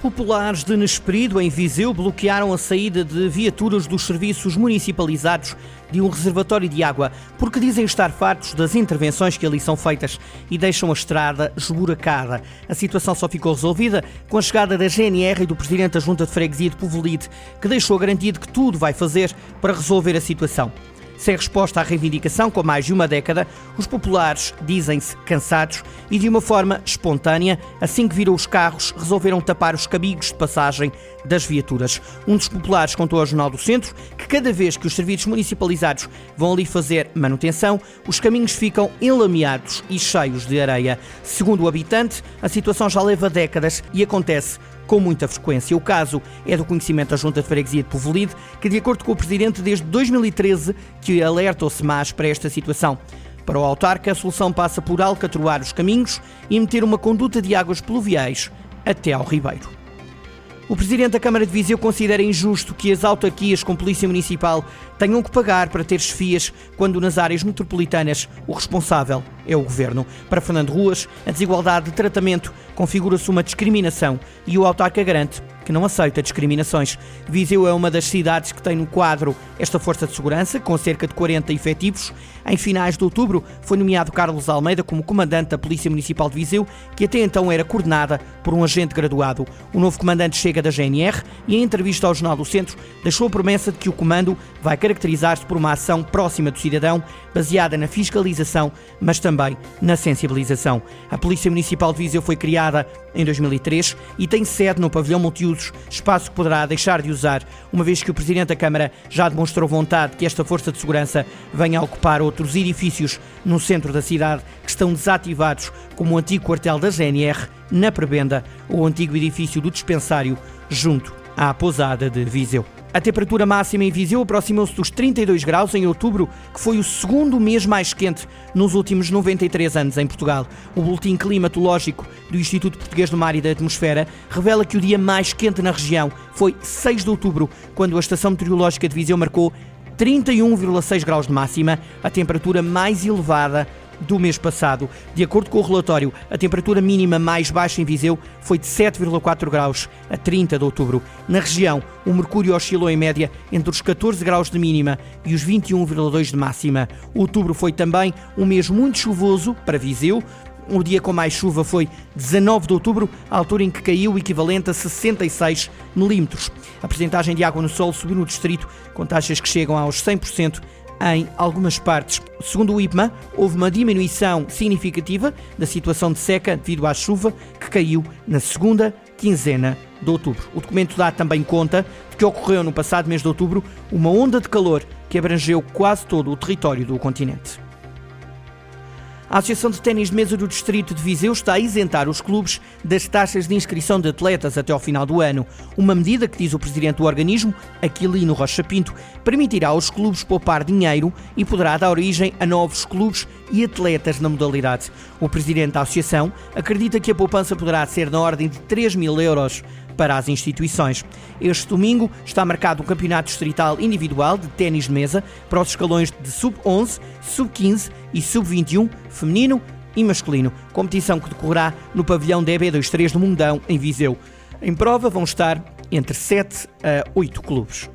Populares de Nesperido, em Viseu, bloquearam a saída de viaturas dos serviços municipalizados de um reservatório de água, porque dizem estar fartos das intervenções que ali são feitas e deixam a estrada esburacada. A situação só ficou resolvida com a chegada da GNR e do Presidente da Junta de Freguesia de Povolide, que deixou garantido que tudo vai fazer para resolver a situação. Sem resposta à reivindicação, com mais de uma década, os populares dizem-se cansados e, de uma forma espontânea, assim que viram os carros, resolveram tapar os cabigos de passagem das viaturas. Um dos populares contou ao Jornal do Centro que cada vez que os serviços municipalizados vão ali fazer manutenção, os caminhos ficam enlameados e cheios de areia. Segundo o habitante, a situação já leva décadas e acontece com muita frequência. O caso é do conhecimento da Junta de Freguesia de Povolide, que, de acordo com o Presidente, desde 2013 que alerta o SEMAS para esta situação. Para o autarca, a solução passa por alcatroar os caminhos e meter uma conduta de águas pluviais até ao Ribeiro. O Presidente da Câmara de Viseu considera injusto que as autarquias com Polícia Municipal tenham que pagar para ter chefias quando nas áreas metropolitanas o responsável é o Governo. Para Fernando Ruas, a desigualdade de tratamento configura-se uma discriminação e o autarca garante que não aceita discriminações. Viseu é uma das cidades que tem no quadro esta força de segurança, com cerca de 40 efetivos. Em finais de outubro, foi nomeado Carlos Almeida como comandante da Polícia Municipal de Viseu, que até então era coordenada por um agente graduado. O novo comandante chega da GNR e, em entrevista ao Jornal do Centro, deixou a promessa de que o comando vai caracterizar-se por uma ação próxima do cidadão, baseada na fiscalização, mas também na sensibilização. A Polícia Municipal de Viseu foi criada em 2003 e tem sede no pavilhão multiusos, espaço que poderá deixar de usar, uma vez que o Presidente da Câmara já demonstrou vontade que esta força de segurança venha a ocupar outros edifícios no centro da cidade que estão desativados, como o antigo quartel da GNR, na Prebenda, ou o antigo edifício do dispensário, junto à pousada de Viseu. A temperatura máxima em Viseu aproximou-se dos 32 graus em outubro, que foi o segundo mês mais quente nos últimos 93 anos em Portugal. O boletim climatológico do Instituto Português do Mar e da Atmosfera revela que o dia mais quente na região foi 6 de outubro, quando a estação meteorológica de Viseu marcou 31,6 graus de máxima, a temperatura mais elevada do mês passado. De acordo com o relatório, a temperatura mínima mais baixa em Viseu foi de 7,4 graus a 30 de outubro. Na região, o mercúrio oscilou em média entre os 14 graus de mínima e os 21,2 de máxima. Outubro foi também um mês muito chuvoso para Viseu, o dia com mais chuva foi 19 de outubro, a altura em que caiu o equivalente a 66 milímetros. A percentagem de água no solo subiu no distrito, com taxas que chegam aos 100% em algumas partes. Segundo o IPMA, houve uma diminuição significativa da situação de seca devido à chuva que caiu na segunda quinzena de outubro. O documento dá também conta de que ocorreu no passado mês de outubro uma onda de calor que abrangeu quase todo o território do continente. A Associação de Ténis de Mesa do Distrito de Viseu está a isentar os clubes das taxas de inscrição de atletas até ao final do ano. Uma medida que, diz o presidente do organismo, Aquilino Rocha Pinto, permitirá aos clubes poupar dinheiro e poderá dar origem a novos clubes e atletas na modalidade. O presidente da associação acredita que a poupança poderá ser na ordem de 3 mil euros para as instituições. Este domingo está marcado o Campeonato Distrital Individual de Ténis de Mesa para os escalões de Sub-11, Sub-15 e Sub-21 feminino e masculino, competição que decorrerá no pavilhão DB23 do Mundão, em Viseu. Em prova vão estar entre 7 a 8 clubes.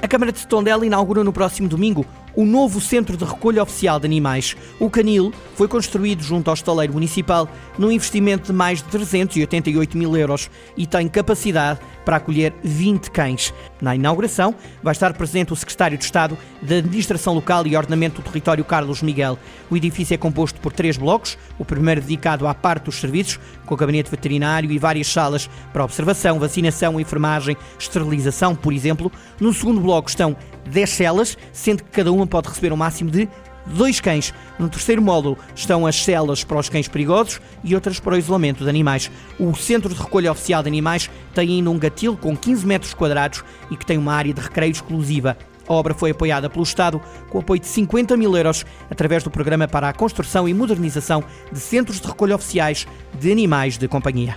A Câmara de Tondela inaugura no próximo domingo o novo Centro de Recolha Oficial de Animais. O canil foi construído junto ao estaleiro municipal num investimento de mais de 388 mil euros e tem capacidade para acolher 20 cães. Na inauguração vai estar presente o Secretário de Estado da Administração Local e Ordenamento do Território, Carlos Miguel. O edifício é composto por três blocos, o primeiro dedicado à parte dos serviços, com gabinete veterinário e várias salas para observação, vacinação, enfermagem, esterilização, por exemplo. No segundo bloco estão 10 celas, sendo que cada uma pode receber um máximo de dois cães. No terceiro módulo estão as celas para os cães perigosos e outras para o isolamento de animais. O Centro de Recolha Oficial de Animais tem ainda um gatil com 15 metros quadrados e que tem uma área de recreio exclusiva. A obra foi apoiada pelo Estado com apoio de 50 mil euros através do Programa para a Construção e Modernização de Centros de Recolha Oficiais de Animais de Companhia.